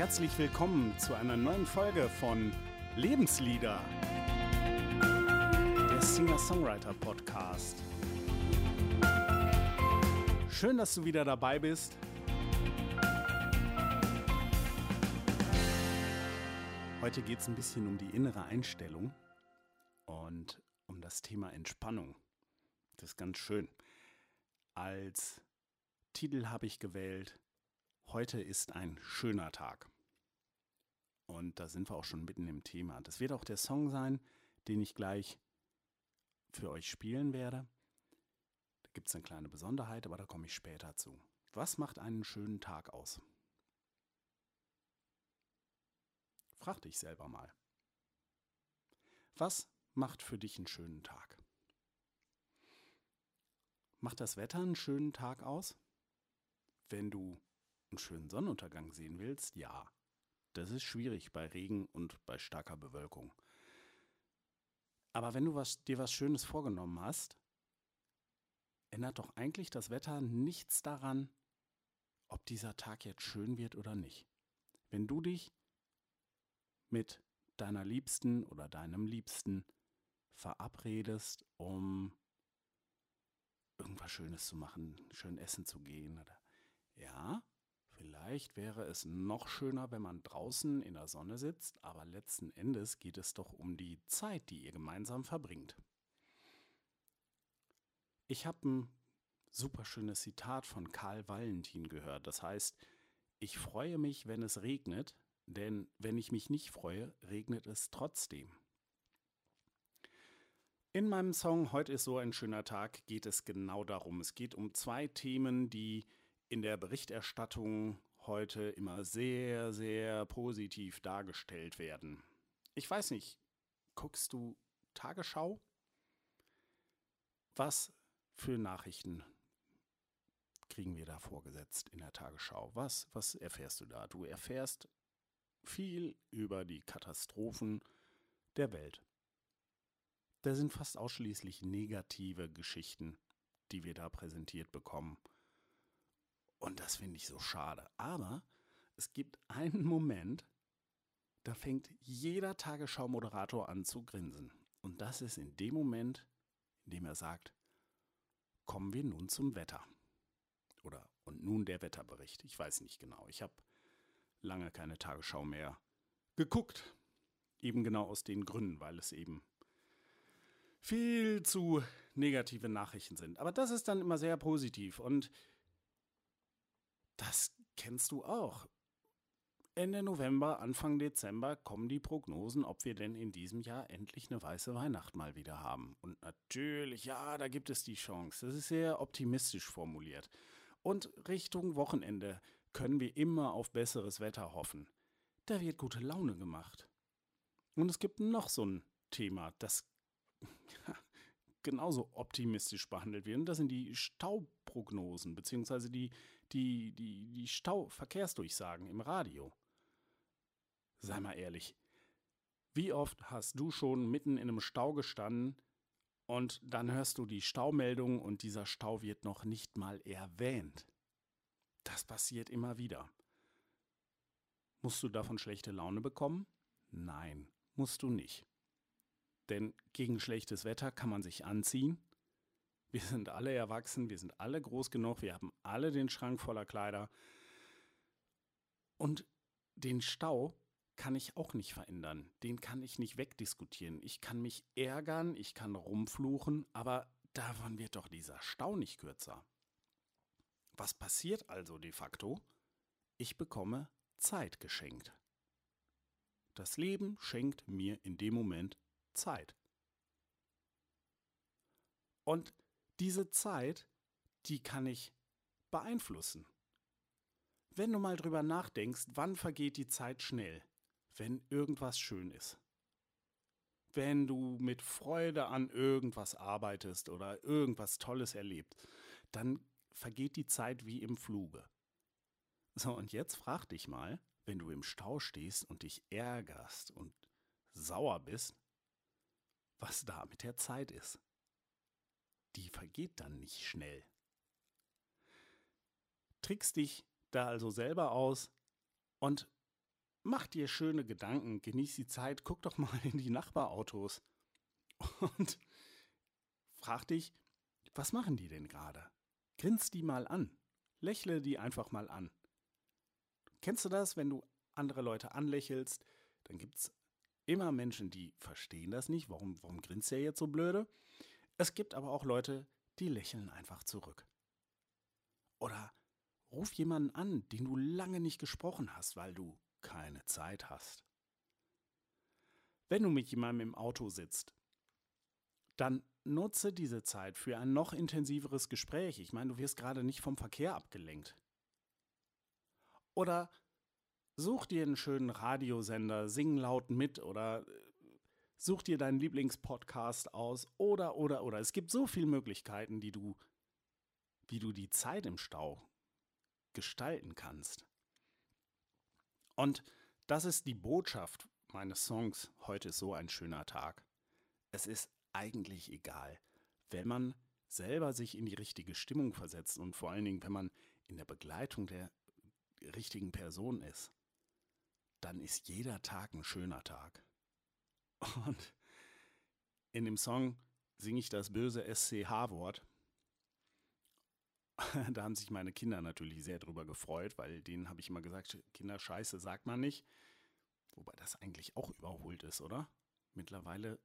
herzlich willkommen zu einer neuen Folge von Lebenslieder, der Singer-Songwriter-Podcast. Schön, dass du wieder dabei bist. Heute geht es ein bisschen um die innere Einstellung und um das Thema Entspannung. Das ist ganz schön. Als Titel habe ich gewählt, heute ist ein schöner Tag. Und da sind wir auch schon mitten im Thema. Das wird auch der Song sein, den ich gleich für euch spielen werde. Da gibt es eine kleine Besonderheit, aber da komme ich später zu. Was macht einen schönen Tag aus? Frag dich selber mal. Was macht für dich einen schönen Tag? Macht das Wetter einen schönen Tag aus? Wenn du einen schönen Sonnenuntergang sehen willst, ja. Das ist schwierig bei Regen und bei starker Bewölkung. Aber wenn du was, dir was Schönes vorgenommen hast, ändert doch eigentlich das Wetter nichts daran, ob dieser Tag jetzt schön wird oder nicht. Wenn du dich mit deiner Liebsten oder deinem Liebsten verabredest, um irgendwas Schönes zu machen, schön essen zu gehen oder ja, vielleicht wäre es noch schöner, wenn man draußen in der Sonne sitzt, aber letzten Endes geht es doch um die Zeit, die ihr gemeinsam verbringt. Ich habe ein super schönes Zitat von Karl Valentin gehört. Das heißt, ich freue mich, wenn es regnet, denn wenn ich mich nicht freue, regnet es trotzdem. In meinem Song Heute ist so ein schöner Tag geht es genau darum. Es geht um zwei Themen, die in der Berichterstattung heute immer sehr, sehr positiv dargestellt werden. Ich weiß nicht, guckst du Tagesschau? Was für Nachrichten kriegen wir da vorgesetzt in der Tagesschau? Was, was erfährst du da? Du erfährst viel über die Katastrophen der Welt. Da sind fast ausschließlich negative Geschichten, die wir da präsentiert bekommen. Und das finde ich so schade. Aber es gibt einen Moment, da fängt jeder Tagesschau-Moderator an zu grinsen. Und das ist in dem Moment, in dem er sagt, kommen wir nun zum Wetter. Oder und nun der Wetterbericht. Ich weiß nicht genau. Ich habe lange keine Tagesschau mehr geguckt. Eben genau aus den Gründen, weil es eben viel zu negative Nachrichten sind. Aber das ist dann immer sehr positiv und das kennst du auch. Ende November, Anfang Dezember kommen die Prognosen, ob wir denn in diesem Jahr endlich eine weiße Weihnacht mal wieder haben. Und natürlich, ja, da gibt es die Chance. Das ist sehr optimistisch formuliert. Und Richtung Wochenende können wir immer auf besseres Wetter hoffen. Da wird gute Laune gemacht. Und es gibt noch so ein Thema, das genauso optimistisch behandelt wird. Und das sind die Stauprognosen, beziehungsweise die, die, die, die Stauverkehrsdurchsagen im Radio. Sei mal ehrlich, wie oft hast du schon mitten in einem Stau gestanden und dann hörst du die Staumeldung und dieser Stau wird noch nicht mal erwähnt? Das passiert immer wieder. Musst du davon schlechte Laune bekommen? Nein, musst du nicht. Denn gegen schlechtes Wetter kann man sich anziehen. Wir sind alle erwachsen, wir sind alle groß genug, wir haben alle den Schrank voller Kleider. Und den Stau kann ich auch nicht verändern. Den kann ich nicht wegdiskutieren. Ich kann mich ärgern, ich kann rumfluchen, aber davon wird doch dieser Stau nicht kürzer. Was passiert also de facto? Ich bekomme Zeit geschenkt. Das Leben schenkt mir in dem Moment Zeit. Und diese Zeit, die kann ich beeinflussen. Wenn du mal drüber nachdenkst, wann vergeht die Zeit schnell? Wenn irgendwas schön ist. Wenn du mit Freude an irgendwas arbeitest oder irgendwas Tolles erlebt, dann vergeht die Zeit wie im Fluge. So, und jetzt frag dich mal, wenn du im Stau stehst und dich ärgerst und sauer bist, was da mit der Zeit ist. Die vergeht dann nicht schnell. Trickst dich da also selber aus und mach dir schöne Gedanken, genieß die Zeit, guck doch mal in die Nachbarautos und frag dich, was machen die denn gerade? Grins die mal an. Lächle die einfach mal an. Kennst du das, wenn du andere Leute anlächelst, dann gibt es immer Menschen, die verstehen das nicht. Warum, warum grinst er jetzt so blöde? Es gibt aber auch Leute, die lächeln einfach zurück. Oder ruf jemanden an, den du lange nicht gesprochen hast, weil du keine Zeit hast. Wenn du mit jemandem im Auto sitzt, dann nutze diese Zeit für ein noch intensiveres Gespräch. Ich meine, du wirst gerade nicht vom Verkehr abgelenkt. Oder such dir einen schönen Radiosender, sing laut mit oder äh, such dir deinen Lieblingspodcast aus oder oder oder. Es gibt so viele Möglichkeiten, die du, wie du die Zeit im Stau gestalten kannst. Und das ist die Botschaft meines Songs. Heute ist so ein schöner Tag. Es ist eigentlich egal, wenn man selber sich in die richtige Stimmung versetzt und vor allen Dingen, wenn man in der Begleitung der richtigen Person ist, dann ist jeder Tag ein schöner Tag. Und in dem Song singe ich das böse SCH-Wort. Da haben sich meine Kinder natürlich sehr drüber gefreut, weil denen habe ich immer gesagt, Kinder, Scheiße sagt man nicht. Wobei das eigentlich auch überholt ist, oder? Mittlerweile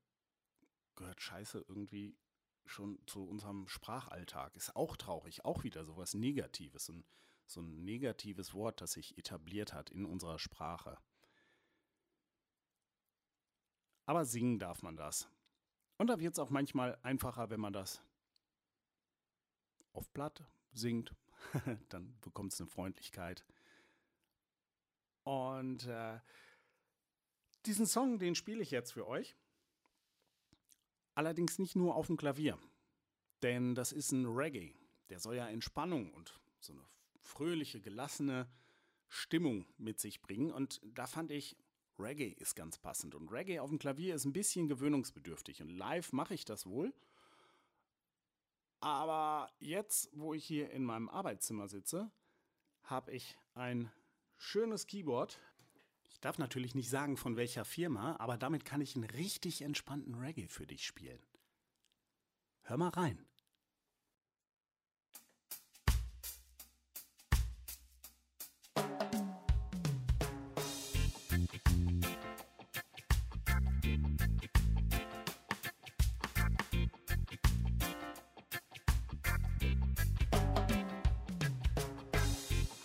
gehört Scheiße irgendwie schon zu unserem Sprachalltag. Ist auch traurig, auch wieder sowas Negatives, ein, so ein negatives Wort, das sich etabliert hat in unserer Sprache. Aber singen darf man das. Und da wird es auch manchmal einfacher, wenn man das auf Blatt singt. Dann bekommt es eine Freundlichkeit. Und äh, diesen Song, den spiele ich jetzt für euch. Allerdings nicht nur auf dem Klavier. Denn das ist ein Reggae. Der soll ja Entspannung und so eine fröhliche, gelassene Stimmung mit sich bringen. Und da fand ich, Reggae ist ganz passend. Und Reggae auf dem Klavier ist ein bisschen gewöhnungsbedürftig. Und live mache ich das wohl. Aber jetzt, wo ich hier in meinem Arbeitszimmer sitze, habe ich ein schönes Keyboard ich darf natürlich nicht sagen, von welcher Firma, aber damit kann ich einen richtig entspannten Reggae für dich spielen. Hör mal rein.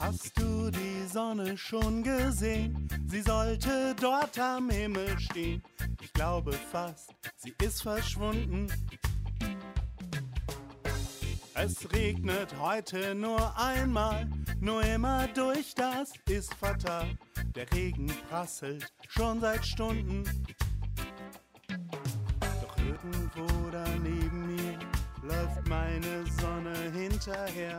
Hast du die Sonne schon gesehen? Sie sollte dort am Himmel stehen. Ich glaube fast, sie ist verschwunden. Es regnet heute nur einmal, nur immer durch, das ist fatal. Der Regen prasselt schon seit Stunden. Doch irgendwo da neben mir läuft meine Sonne hinterher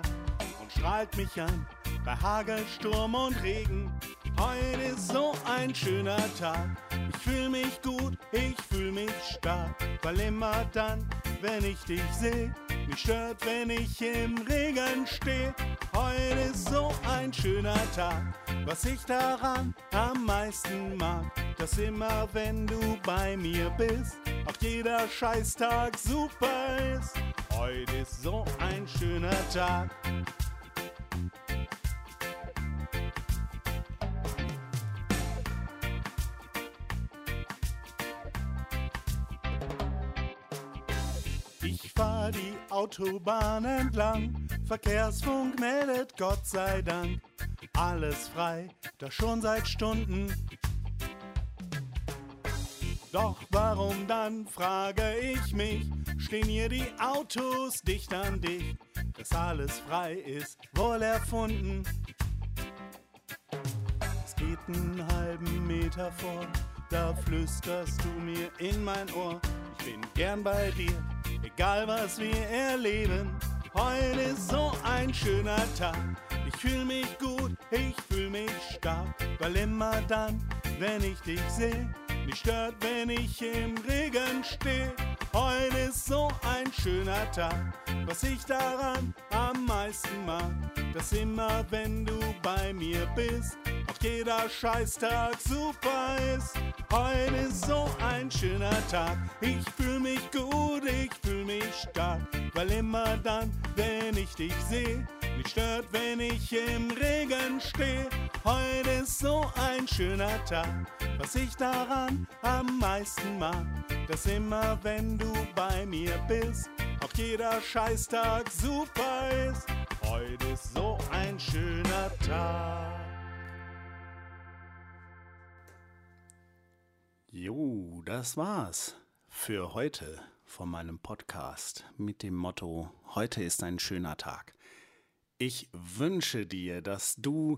und strahlt mich an bei Hagel, Sturm und Regen. Heute ist so ein schöner Tag. Ich fühl mich gut, ich fühl mich stark, weil immer dann, wenn ich dich seh, mich stört, wenn ich im Regen steh. Heute ist so ein schöner Tag. Was ich daran am meisten mag, dass immer, wenn du bei mir bist, auch jeder Scheißtag super ist. Heute ist so ein schöner Tag. Fahr die Autobahn entlang. Verkehrsfunk meldet Gott sei Dank. Alles frei, das schon seit Stunden. Doch warum dann, frage ich mich, stehen hier die Autos dicht an dich? Dass alles frei ist, wohl erfunden. Es geht einen halben Meter vor, da flüsterst du mir in mein Ohr. Ich bin gern bei dir, egal was wir erleben. Heute ist so ein schöner Tag. Ich fühl mich gut, ich fühl mich stark, weil immer dann, wenn ich dich seh, mich stört, wenn ich im Regen steh. Heute ist so ein schöner Tag, was ich daran am meisten mag, dass immer, wenn du bei mir bist, auch jeder Scheißtag super ist. Heute ist so ein schöner Tag. Ich fühl mich gut, ich fühl mich stark. Weil immer dann, wenn ich dich sehe, mich stört, wenn ich im Regen stehe. Heute ist so ein schöner Tag. Was ich daran am meisten mag, dass immer, wenn du bei mir bist, auch jeder Scheißtag super ist. Heute ist so ein schöner Tag. Jo, das war's für heute von meinem Podcast mit dem Motto Heute ist ein schöner Tag. Ich wünsche dir, dass du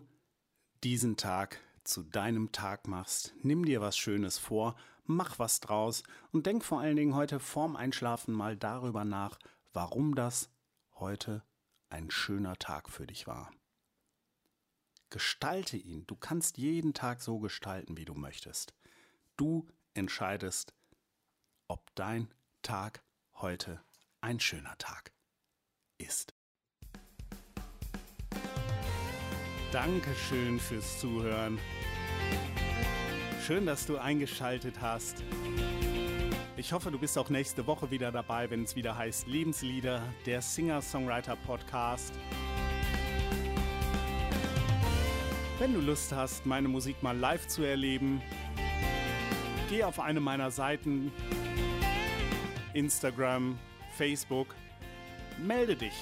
diesen Tag zu deinem Tag machst. Nimm dir was Schönes vor, mach was draus und denk vor allen Dingen heute vorm Einschlafen mal darüber nach, warum das heute ein schöner Tag für dich war. Gestalte ihn. Du kannst jeden Tag so gestalten, wie du möchtest. Du entscheidest, ob dein Tag heute ein schöner Tag ist. Dankeschön fürs Zuhören. Schön, dass du eingeschaltet hast. Ich hoffe, du bist auch nächste Woche wieder dabei, wenn es wieder heißt Lebenslieder, der Singer-Songwriter-Podcast. Wenn du Lust hast, meine Musik mal live zu erleben, geh auf eine meiner Seiten, Instagram, Facebook, melde dich.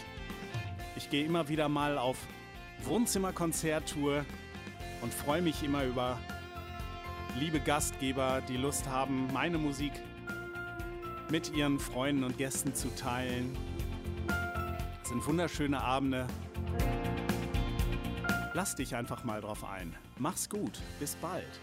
Ich gehe immer wieder mal auf Wohnzimmerkonzerttour und freue mich immer über liebe Gastgeber, die Lust haben, meine Musik mit ihren Freunden und Gästen zu teilen. Es sind wunderschöne Abende. Lass dich einfach mal drauf ein. Mach's gut. Bis bald.